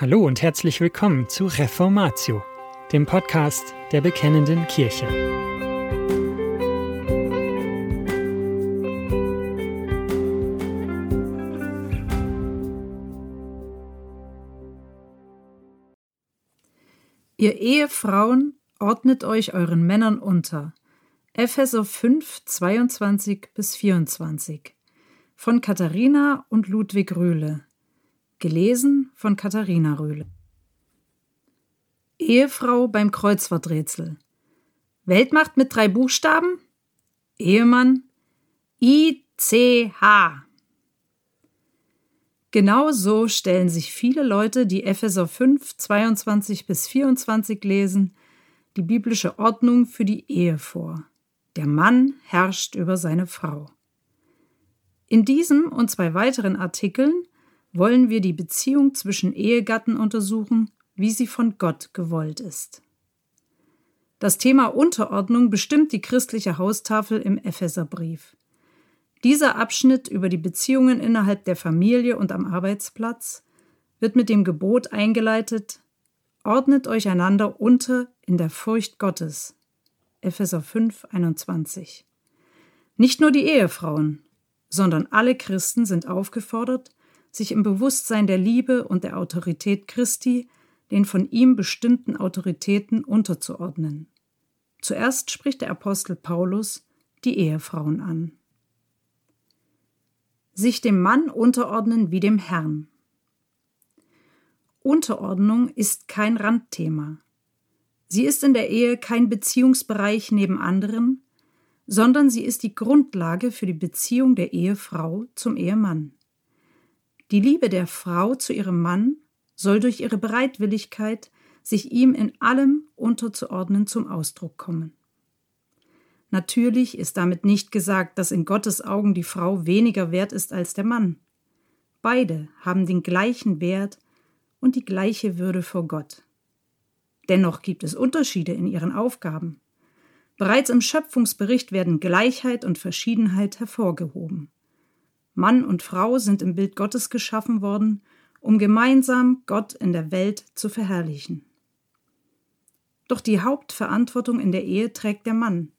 Hallo und herzlich willkommen zu Reformatio, dem Podcast der Bekennenden Kirche. Ihr Ehefrauen ordnet euch euren Männern unter. Epheser 5, 22 bis 24. Von Katharina und Ludwig Röhle. Gelesen von Katharina Röhle. Ehefrau beim Kreuzworträtsel. Weltmacht mit drei Buchstaben? Ehemann ICH. Genau so stellen sich viele Leute, die Epheser 5, 22 bis 24 lesen, die biblische Ordnung für die Ehe vor. Der Mann herrscht über seine Frau. In diesem und zwei weiteren Artikeln wollen wir die Beziehung zwischen Ehegatten untersuchen, wie sie von Gott gewollt ist. Das Thema Unterordnung bestimmt die christliche Haustafel im Epheserbrief. Dieser Abschnitt über die Beziehungen innerhalb der Familie und am Arbeitsplatz wird mit dem Gebot eingeleitet, ordnet euch einander unter in der Furcht Gottes. Epheser 5, 21. Nicht nur die Ehefrauen, sondern alle Christen sind aufgefordert, sich im Bewusstsein der Liebe und der Autorität Christi den von ihm bestimmten Autoritäten unterzuordnen. Zuerst spricht der Apostel Paulus die Ehefrauen an. Sich dem Mann unterordnen wie dem Herrn. Unterordnung ist kein Randthema. Sie ist in der Ehe kein Beziehungsbereich neben anderen, sondern sie ist die Grundlage für die Beziehung der Ehefrau zum Ehemann. Die Liebe der Frau zu ihrem Mann soll durch ihre Bereitwilligkeit, sich ihm in allem unterzuordnen, zum Ausdruck kommen. Natürlich ist damit nicht gesagt, dass in Gottes Augen die Frau weniger wert ist als der Mann. Beide haben den gleichen Wert und die gleiche Würde vor Gott. Dennoch gibt es Unterschiede in ihren Aufgaben. Bereits im Schöpfungsbericht werden Gleichheit und Verschiedenheit hervorgehoben. Mann und Frau sind im Bild Gottes geschaffen worden, um gemeinsam Gott in der Welt zu verherrlichen. Doch die Hauptverantwortung in der Ehe trägt der Mann,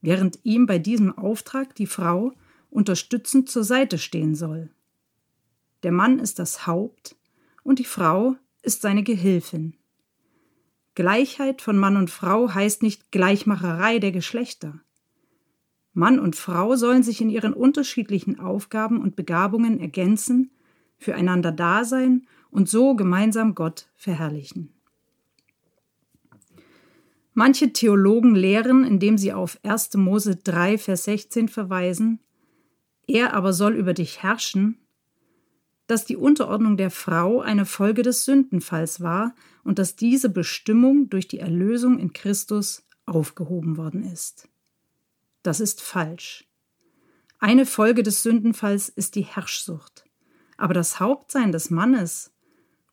während ihm bei diesem Auftrag die Frau unterstützend zur Seite stehen soll. Der Mann ist das Haupt und die Frau ist seine Gehilfin. Gleichheit von Mann und Frau heißt nicht Gleichmacherei der Geschlechter. Mann und Frau sollen sich in ihren unterschiedlichen Aufgaben und Begabungen ergänzen, füreinander da sein und so gemeinsam Gott verherrlichen. Manche Theologen lehren, indem sie auf 1. Mose 3, Vers 16 verweisen, er aber soll über dich herrschen, dass die Unterordnung der Frau eine Folge des Sündenfalls war und dass diese Bestimmung durch die Erlösung in Christus aufgehoben worden ist. Das ist falsch. Eine Folge des Sündenfalls ist die Herrschsucht. Aber das Hauptsein des Mannes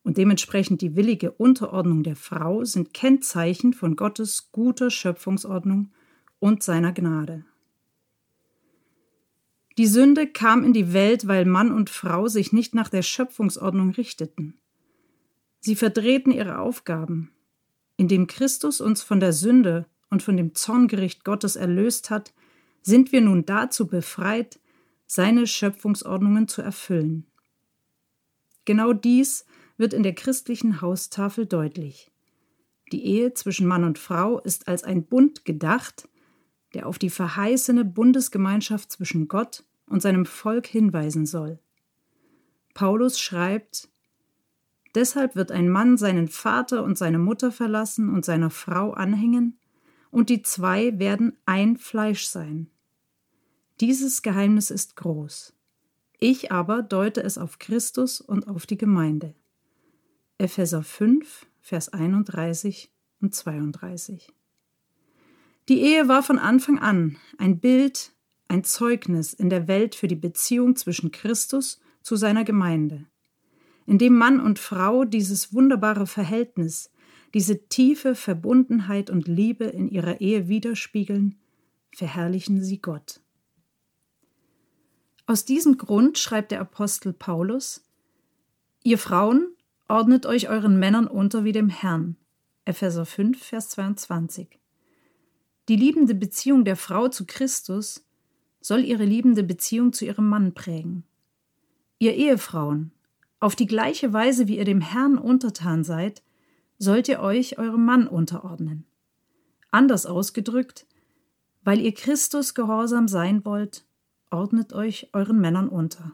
und dementsprechend die willige Unterordnung der Frau sind Kennzeichen von Gottes guter Schöpfungsordnung und seiner Gnade. Die Sünde kam in die Welt, weil Mann und Frau sich nicht nach der Schöpfungsordnung richteten. Sie verdrehten ihre Aufgaben. Indem Christus uns von der Sünde und von dem Zorngericht Gottes erlöst hat, sind wir nun dazu befreit, seine Schöpfungsordnungen zu erfüllen. Genau dies wird in der christlichen Haustafel deutlich. Die Ehe zwischen Mann und Frau ist als ein Bund gedacht, der auf die verheißene Bundesgemeinschaft zwischen Gott und seinem Volk hinweisen soll. Paulus schreibt, Deshalb wird ein Mann seinen Vater und seine Mutter verlassen und seiner Frau anhängen, und die zwei werden ein Fleisch sein. Dieses Geheimnis ist groß. Ich aber deute es auf Christus und auf die Gemeinde. Epheser 5, Vers 31 und 32. Die Ehe war von Anfang an ein Bild, ein Zeugnis in der Welt für die Beziehung zwischen Christus zu seiner Gemeinde. Indem Mann und Frau dieses wunderbare Verhältnis, diese tiefe Verbundenheit und Liebe in ihrer Ehe widerspiegeln, verherrlichen sie Gott. Aus diesem Grund schreibt der Apostel Paulus, Ihr Frauen Ordnet euch euren Männern unter wie dem Herrn. Epheser 5, Vers 22. Die liebende Beziehung der Frau zu Christus soll ihre liebende Beziehung zu ihrem Mann prägen. Ihr Ehefrauen, auf die gleiche Weise wie ihr dem Herrn untertan seid, sollt ihr euch eurem Mann unterordnen. Anders ausgedrückt, weil ihr Christus gehorsam sein wollt, ordnet euch euren Männern unter.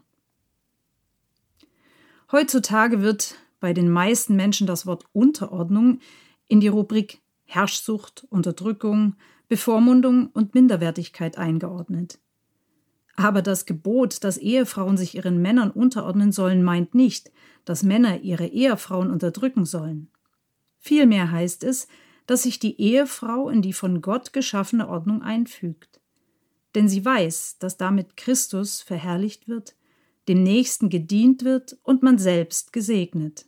Heutzutage wird bei den meisten Menschen das Wort Unterordnung in die Rubrik Herrschsucht, Unterdrückung, Bevormundung und Minderwertigkeit eingeordnet. Aber das Gebot, dass Ehefrauen sich ihren Männern unterordnen sollen, meint nicht, dass Männer ihre Ehefrauen unterdrücken sollen. Vielmehr heißt es, dass sich die Ehefrau in die von Gott geschaffene Ordnung einfügt. Denn sie weiß, dass damit Christus verherrlicht wird, dem Nächsten gedient wird und man selbst gesegnet.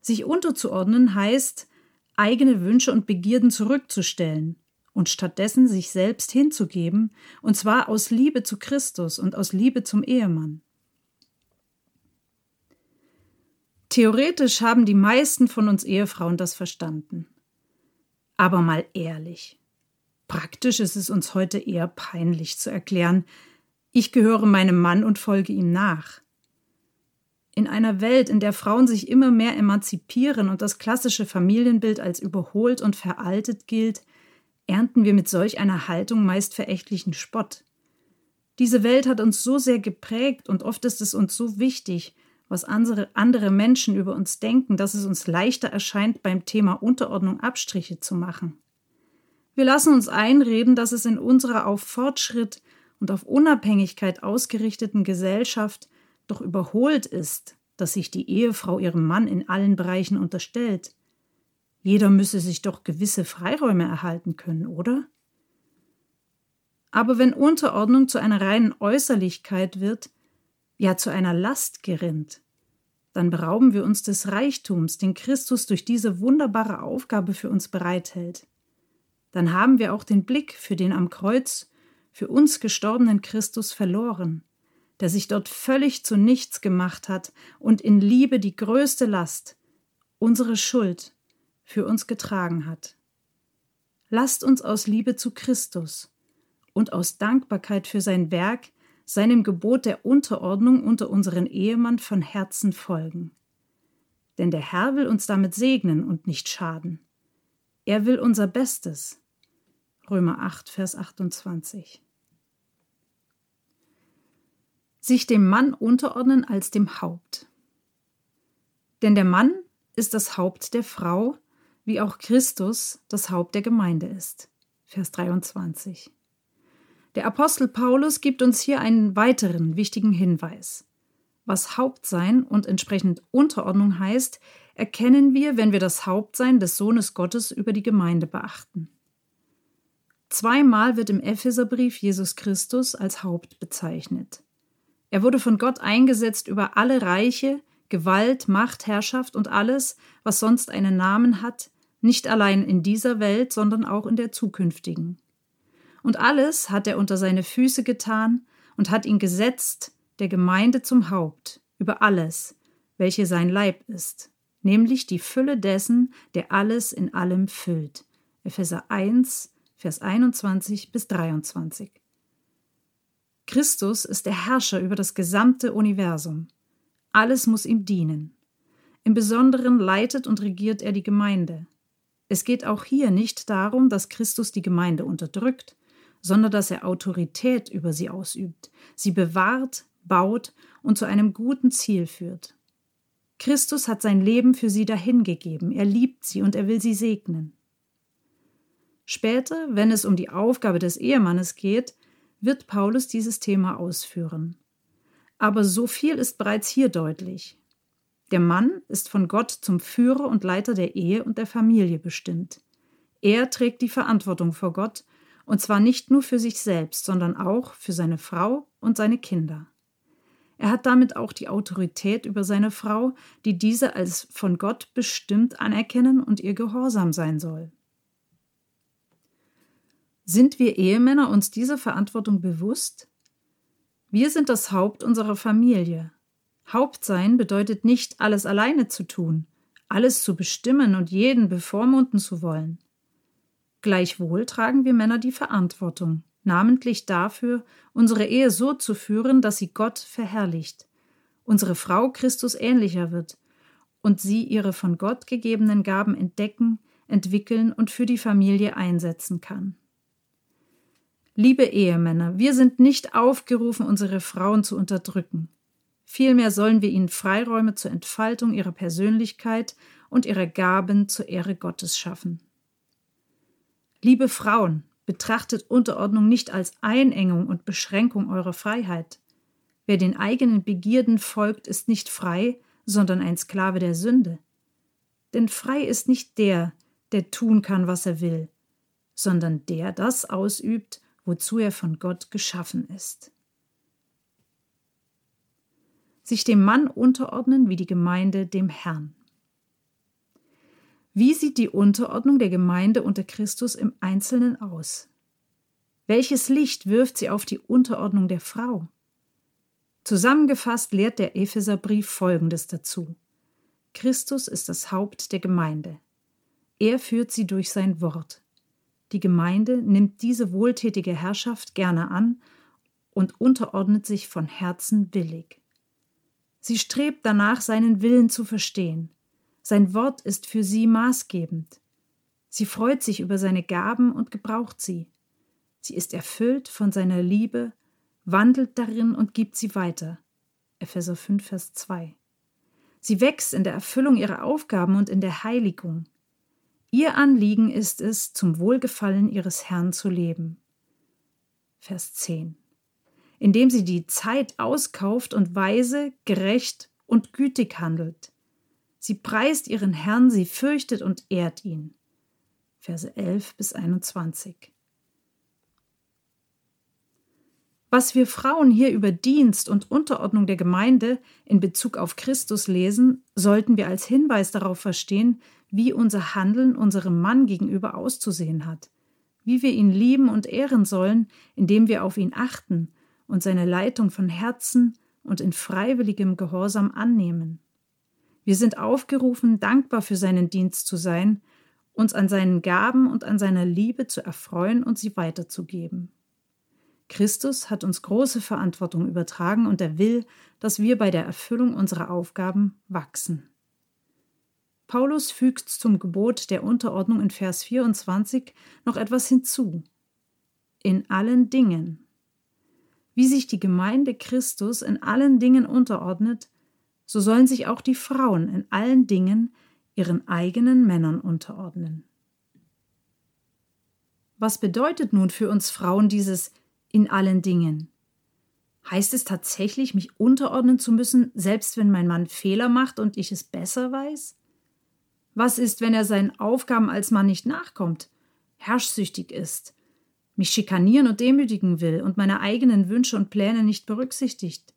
Sich unterzuordnen heißt, eigene Wünsche und Begierden zurückzustellen und stattdessen sich selbst hinzugeben, und zwar aus Liebe zu Christus und aus Liebe zum Ehemann. Theoretisch haben die meisten von uns Ehefrauen das verstanden. Aber mal ehrlich. Praktisch ist es uns heute eher peinlich zu erklären, ich gehöre meinem Mann und folge ihm nach. In einer Welt, in der Frauen sich immer mehr emanzipieren und das klassische Familienbild als überholt und veraltet gilt, ernten wir mit solch einer Haltung meist verächtlichen Spott. Diese Welt hat uns so sehr geprägt und oft ist es uns so wichtig, was andere, andere Menschen über uns denken, dass es uns leichter erscheint, beim Thema Unterordnung Abstriche zu machen. Wir lassen uns einreden, dass es in unserer auf Fortschritt und auf Unabhängigkeit ausgerichteten Gesellschaft doch überholt ist, dass sich die Ehefrau ihrem Mann in allen Bereichen unterstellt. Jeder müsse sich doch gewisse Freiräume erhalten können, oder? Aber wenn Unterordnung zu einer reinen Äußerlichkeit wird, ja zu einer Last gerinnt, dann berauben wir uns des Reichtums, den Christus durch diese wunderbare Aufgabe für uns bereithält. Dann haben wir auch den Blick für den am Kreuz für uns gestorbenen Christus verloren der sich dort völlig zu nichts gemacht hat und in Liebe die größte Last, unsere Schuld, für uns getragen hat. Lasst uns aus Liebe zu Christus und aus Dankbarkeit für sein Werk seinem Gebot der Unterordnung unter unseren Ehemann von Herzen folgen. Denn der Herr will uns damit segnen und nicht schaden. Er will unser Bestes. Römer 8, Vers 28 sich dem Mann unterordnen als dem Haupt. Denn der Mann ist das Haupt der Frau, wie auch Christus das Haupt der Gemeinde ist. Vers 23. Der Apostel Paulus gibt uns hier einen weiteren wichtigen Hinweis. Was Hauptsein und entsprechend Unterordnung heißt, erkennen wir, wenn wir das Hauptsein des Sohnes Gottes über die Gemeinde beachten. Zweimal wird im Epheserbrief Jesus Christus als Haupt bezeichnet. Er wurde von Gott eingesetzt über alle Reiche, Gewalt, Macht, Herrschaft und alles, was sonst einen Namen hat, nicht allein in dieser Welt, sondern auch in der zukünftigen. Und alles hat er unter seine Füße getan und hat ihn gesetzt, der Gemeinde zum Haupt, über alles, welche sein Leib ist, nämlich die Fülle dessen, der alles in allem füllt. Epheser 1, Vers 21 bis 23. Christus ist der Herrscher über das gesamte Universum. Alles muss ihm dienen. Im Besonderen leitet und regiert er die Gemeinde. Es geht auch hier nicht darum, dass Christus die Gemeinde unterdrückt, sondern dass er Autorität über sie ausübt, sie bewahrt, baut und zu einem guten Ziel führt. Christus hat sein Leben für sie dahingegeben, er liebt sie und er will sie segnen. Später, wenn es um die Aufgabe des Ehemannes geht, wird Paulus dieses Thema ausführen. Aber so viel ist bereits hier deutlich. Der Mann ist von Gott zum Führer und Leiter der Ehe und der Familie bestimmt. Er trägt die Verantwortung vor Gott, und zwar nicht nur für sich selbst, sondern auch für seine Frau und seine Kinder. Er hat damit auch die Autorität über seine Frau, die diese als von Gott bestimmt anerkennen und ihr gehorsam sein soll. Sind wir Ehemänner uns dieser Verantwortung bewusst? Wir sind das Haupt unserer Familie. Haupt sein bedeutet nicht, alles alleine zu tun, alles zu bestimmen und jeden bevormunden zu wollen. Gleichwohl tragen wir Männer die Verantwortung, namentlich dafür, unsere Ehe so zu führen, dass sie Gott verherrlicht, unsere Frau Christus ähnlicher wird und sie ihre von Gott gegebenen Gaben entdecken, entwickeln und für die Familie einsetzen kann. Liebe Ehemänner, wir sind nicht aufgerufen, unsere Frauen zu unterdrücken. Vielmehr sollen wir ihnen Freiräume zur Entfaltung ihrer Persönlichkeit und ihrer Gaben zur Ehre Gottes schaffen. Liebe Frauen, betrachtet Unterordnung nicht als Einengung und Beschränkung eurer Freiheit. Wer den eigenen Begierden folgt, ist nicht frei, sondern ein Sklave der Sünde. Denn frei ist nicht der, der tun kann, was er will, sondern der das ausübt, wozu er von Gott geschaffen ist. Sich dem Mann unterordnen wie die Gemeinde dem Herrn. Wie sieht die Unterordnung der Gemeinde unter Christus im Einzelnen aus? Welches Licht wirft sie auf die Unterordnung der Frau? Zusammengefasst lehrt der Epheserbrief Folgendes dazu. Christus ist das Haupt der Gemeinde. Er führt sie durch sein Wort. Die Gemeinde nimmt diese wohltätige Herrschaft gerne an und unterordnet sich von Herzen willig. Sie strebt danach, seinen Willen zu verstehen. Sein Wort ist für sie maßgebend. Sie freut sich über seine Gaben und gebraucht sie. Sie ist erfüllt von seiner Liebe wandelt darin und gibt sie weiter. Epheser 5, Vers 2. Sie wächst in der Erfüllung ihrer Aufgaben und in der Heiligung. Ihr Anliegen ist es, zum Wohlgefallen ihres Herrn zu leben. Vers 10. Indem sie die Zeit auskauft und weise, gerecht und gütig handelt. Sie preist ihren Herrn, sie fürchtet und ehrt ihn. Verse 11 bis 21. Was wir Frauen hier über Dienst und Unterordnung der Gemeinde in Bezug auf Christus lesen, sollten wir als Hinweis darauf verstehen, wie unser Handeln unserem Mann gegenüber auszusehen hat, wie wir ihn lieben und ehren sollen, indem wir auf ihn achten und seine Leitung von Herzen und in freiwilligem Gehorsam annehmen. Wir sind aufgerufen, dankbar für seinen Dienst zu sein, uns an seinen Gaben und an seiner Liebe zu erfreuen und sie weiterzugeben. Christus hat uns große Verantwortung übertragen und er will, dass wir bei der Erfüllung unserer Aufgaben wachsen. Paulus fügt zum Gebot der Unterordnung in Vers 24 noch etwas hinzu. In allen Dingen. Wie sich die Gemeinde Christus in allen Dingen unterordnet, so sollen sich auch die Frauen in allen Dingen ihren eigenen Männern unterordnen. Was bedeutet nun für uns Frauen dieses in allen Dingen. Heißt es tatsächlich, mich unterordnen zu müssen, selbst wenn mein Mann Fehler macht und ich es besser weiß? Was ist, wenn er seinen Aufgaben als Mann nicht nachkommt, herrschsüchtig ist, mich schikanieren und demütigen will und meine eigenen Wünsche und Pläne nicht berücksichtigt?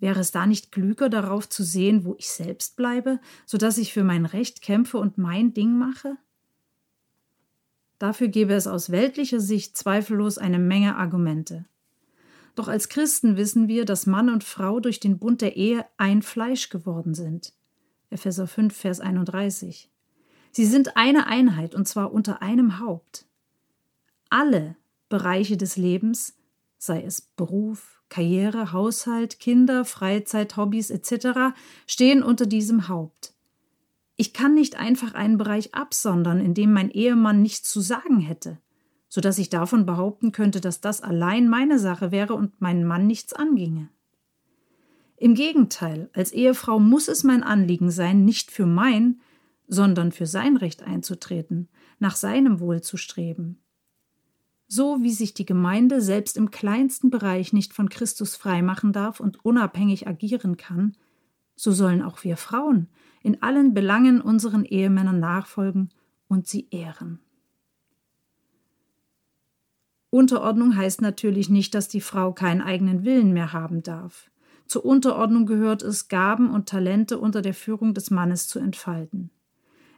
Wäre es da nicht klüger, darauf zu sehen, wo ich selbst bleibe, so dass ich für mein Recht kämpfe und mein Ding mache? Dafür gäbe es aus weltlicher Sicht zweifellos eine Menge Argumente. Doch als Christen wissen wir, dass Mann und Frau durch den Bund der Ehe ein Fleisch geworden sind. Epheser 5, Vers 31. Sie sind eine Einheit und zwar unter einem Haupt. Alle Bereiche des Lebens, sei es Beruf, Karriere, Haushalt, Kinder, Freizeit, Hobbys etc., stehen unter diesem Haupt. Ich kann nicht einfach einen Bereich absondern, in dem mein Ehemann nichts zu sagen hätte, so dass ich davon behaupten könnte, dass das allein meine Sache wäre und meinen Mann nichts anginge. Im Gegenteil, als Ehefrau muss es mein Anliegen sein, nicht für mein, sondern für sein Recht einzutreten, nach seinem Wohl zu streben. So wie sich die Gemeinde selbst im kleinsten Bereich nicht von Christus freimachen darf und unabhängig agieren kann, so sollen auch wir Frauen in allen Belangen unseren Ehemännern nachfolgen und sie ehren. Unterordnung heißt natürlich nicht, dass die Frau keinen eigenen Willen mehr haben darf. Zur Unterordnung gehört es, Gaben und Talente unter der Führung des Mannes zu entfalten.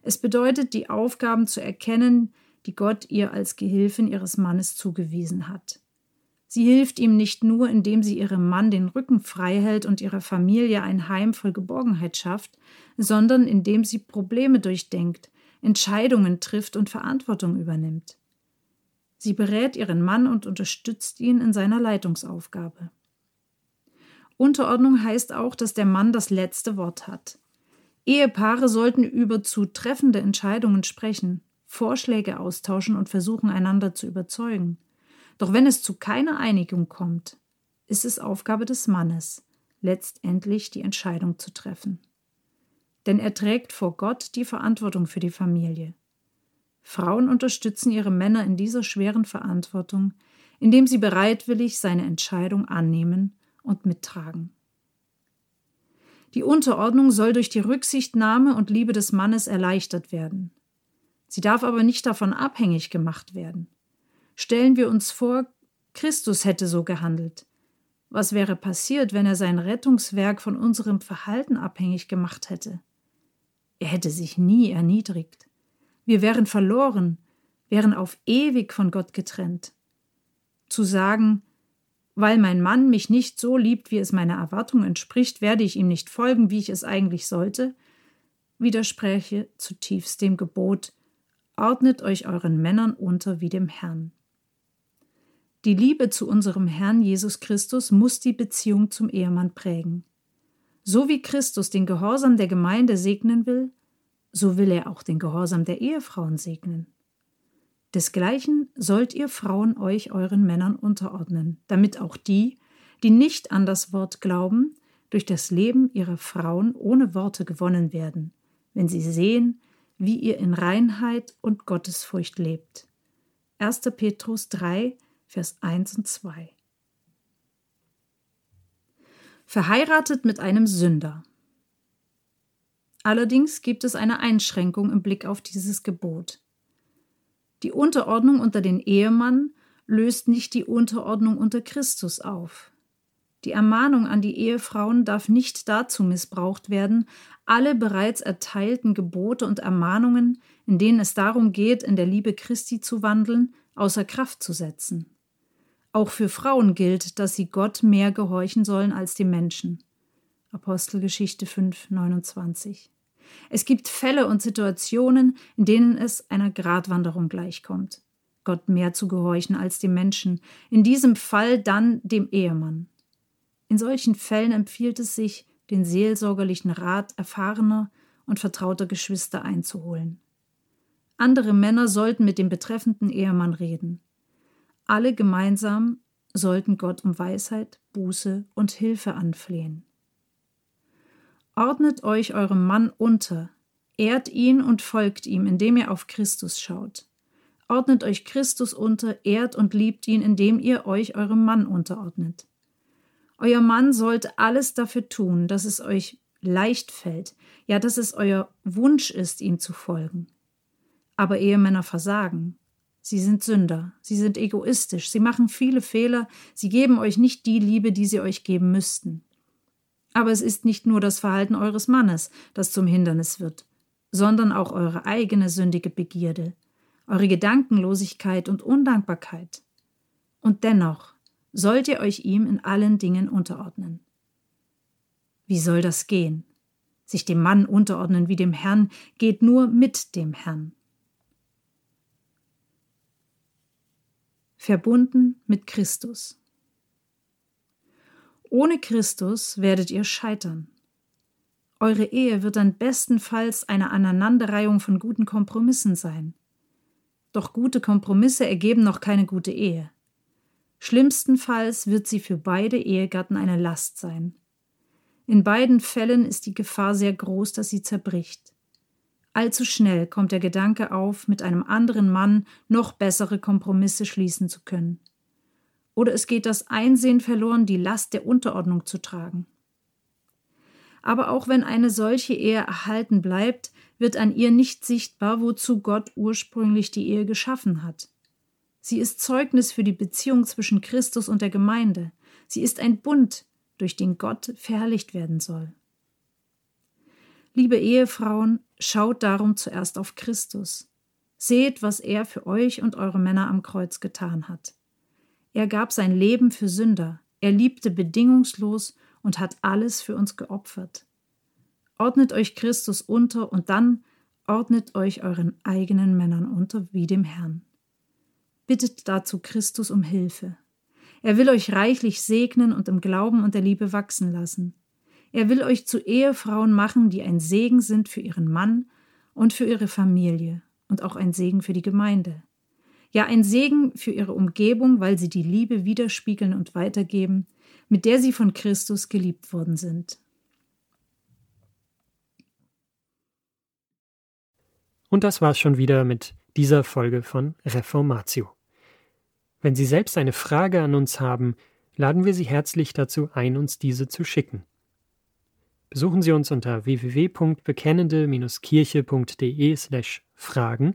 Es bedeutet, die Aufgaben zu erkennen, die Gott ihr als Gehilfin ihres Mannes zugewiesen hat. Sie hilft ihm nicht nur, indem sie ihrem Mann den Rücken frei hält und ihrer Familie ein Heim voll Geborgenheit schafft, sondern indem sie Probleme durchdenkt, Entscheidungen trifft und Verantwortung übernimmt. Sie berät ihren Mann und unterstützt ihn in seiner Leitungsaufgabe. Unterordnung heißt auch, dass der Mann das letzte Wort hat. Ehepaare sollten über zutreffende Entscheidungen sprechen, Vorschläge austauschen und versuchen, einander zu überzeugen. Doch wenn es zu keiner Einigung kommt, ist es Aufgabe des Mannes, letztendlich die Entscheidung zu treffen. Denn er trägt vor Gott die Verantwortung für die Familie. Frauen unterstützen ihre Männer in dieser schweren Verantwortung, indem sie bereitwillig seine Entscheidung annehmen und mittragen. Die Unterordnung soll durch die Rücksichtnahme und Liebe des Mannes erleichtert werden. Sie darf aber nicht davon abhängig gemacht werden. Stellen wir uns vor, Christus hätte so gehandelt. Was wäre passiert, wenn er sein Rettungswerk von unserem Verhalten abhängig gemacht hätte? Er hätte sich nie erniedrigt. Wir wären verloren, wären auf ewig von Gott getrennt. Zu sagen, weil mein Mann mich nicht so liebt, wie es meiner Erwartung entspricht, werde ich ihm nicht folgen, wie ich es eigentlich sollte, widerspräche zutiefst dem Gebot, ordnet euch euren Männern unter wie dem Herrn. Die Liebe zu unserem Herrn Jesus Christus muss die Beziehung zum Ehemann prägen. So wie Christus den Gehorsam der Gemeinde segnen will, so will er auch den Gehorsam der Ehefrauen segnen. Desgleichen sollt ihr Frauen euch euren Männern unterordnen, damit auch die, die nicht an das Wort glauben, durch das Leben ihrer Frauen ohne Worte gewonnen werden, wenn sie sehen, wie ihr in Reinheit und Gottesfurcht lebt. 1. Petrus 3, Vers 1 und 2. Verheiratet mit einem Sünder. Allerdings gibt es eine Einschränkung im Blick auf dieses Gebot. Die Unterordnung unter den Ehemann löst nicht die Unterordnung unter Christus auf. Die Ermahnung an die Ehefrauen darf nicht dazu missbraucht werden, alle bereits erteilten Gebote und Ermahnungen, in denen es darum geht, in der Liebe Christi zu wandeln, außer Kraft zu setzen. Auch für Frauen gilt, dass sie Gott mehr gehorchen sollen als die Menschen. Apostelgeschichte 5, 29. Es gibt Fälle und Situationen, in denen es einer Gratwanderung gleichkommt. Gott mehr zu gehorchen als dem Menschen, in diesem Fall dann dem Ehemann. In solchen Fällen empfiehlt es sich, den seelsorgerlichen Rat erfahrener und vertrauter Geschwister einzuholen. Andere Männer sollten mit dem betreffenden Ehemann reden. Alle gemeinsam sollten Gott um Weisheit, Buße und Hilfe anflehen. Ordnet euch eurem Mann unter, ehrt ihn und folgt ihm, indem ihr auf Christus schaut. Ordnet euch Christus unter, ehrt und liebt ihn, indem ihr euch eurem Mann unterordnet. Euer Mann sollte alles dafür tun, dass es euch leicht fällt, ja, dass es euer Wunsch ist, ihm zu folgen. Aber Ehemänner versagen, Sie sind Sünder, sie sind egoistisch, sie machen viele Fehler, sie geben euch nicht die Liebe, die sie euch geben müssten. Aber es ist nicht nur das Verhalten eures Mannes, das zum Hindernis wird, sondern auch eure eigene sündige Begierde, eure Gedankenlosigkeit und Undankbarkeit. Und dennoch sollt ihr euch ihm in allen Dingen unterordnen. Wie soll das gehen? Sich dem Mann unterordnen wie dem Herrn geht nur mit dem Herrn. verbunden mit Christus. Ohne Christus werdet ihr scheitern. Eure Ehe wird dann bestenfalls eine Aneinanderreihung von guten Kompromissen sein. Doch gute Kompromisse ergeben noch keine gute Ehe. Schlimmstenfalls wird sie für beide Ehegatten eine Last sein. In beiden Fällen ist die Gefahr sehr groß, dass sie zerbricht. Allzu schnell kommt der Gedanke auf, mit einem anderen Mann noch bessere Kompromisse schließen zu können. Oder es geht das Einsehen verloren, die Last der Unterordnung zu tragen. Aber auch wenn eine solche Ehe erhalten bleibt, wird an ihr nicht sichtbar, wozu Gott ursprünglich die Ehe geschaffen hat. Sie ist Zeugnis für die Beziehung zwischen Christus und der Gemeinde. Sie ist ein Bund, durch den Gott verherrlicht werden soll. Liebe Ehefrauen, schaut darum zuerst auf Christus. Seht, was er für euch und eure Männer am Kreuz getan hat. Er gab sein Leben für Sünder. Er liebte bedingungslos und hat alles für uns geopfert. Ordnet euch Christus unter und dann ordnet euch euren eigenen Männern unter wie dem Herrn. Bittet dazu Christus um Hilfe. Er will euch reichlich segnen und im Glauben und der Liebe wachsen lassen. Er will euch zu Ehefrauen machen, die ein Segen sind für ihren Mann und für ihre Familie und auch ein Segen für die Gemeinde. Ja, ein Segen für ihre Umgebung, weil sie die Liebe widerspiegeln und weitergeben, mit der sie von Christus geliebt worden sind. Und das war's schon wieder mit dieser Folge von Reformatio. Wenn Sie selbst eine Frage an uns haben, laden wir Sie herzlich dazu ein, uns diese zu schicken. Besuchen Sie uns unter www.bekennende-kirche.de/fragen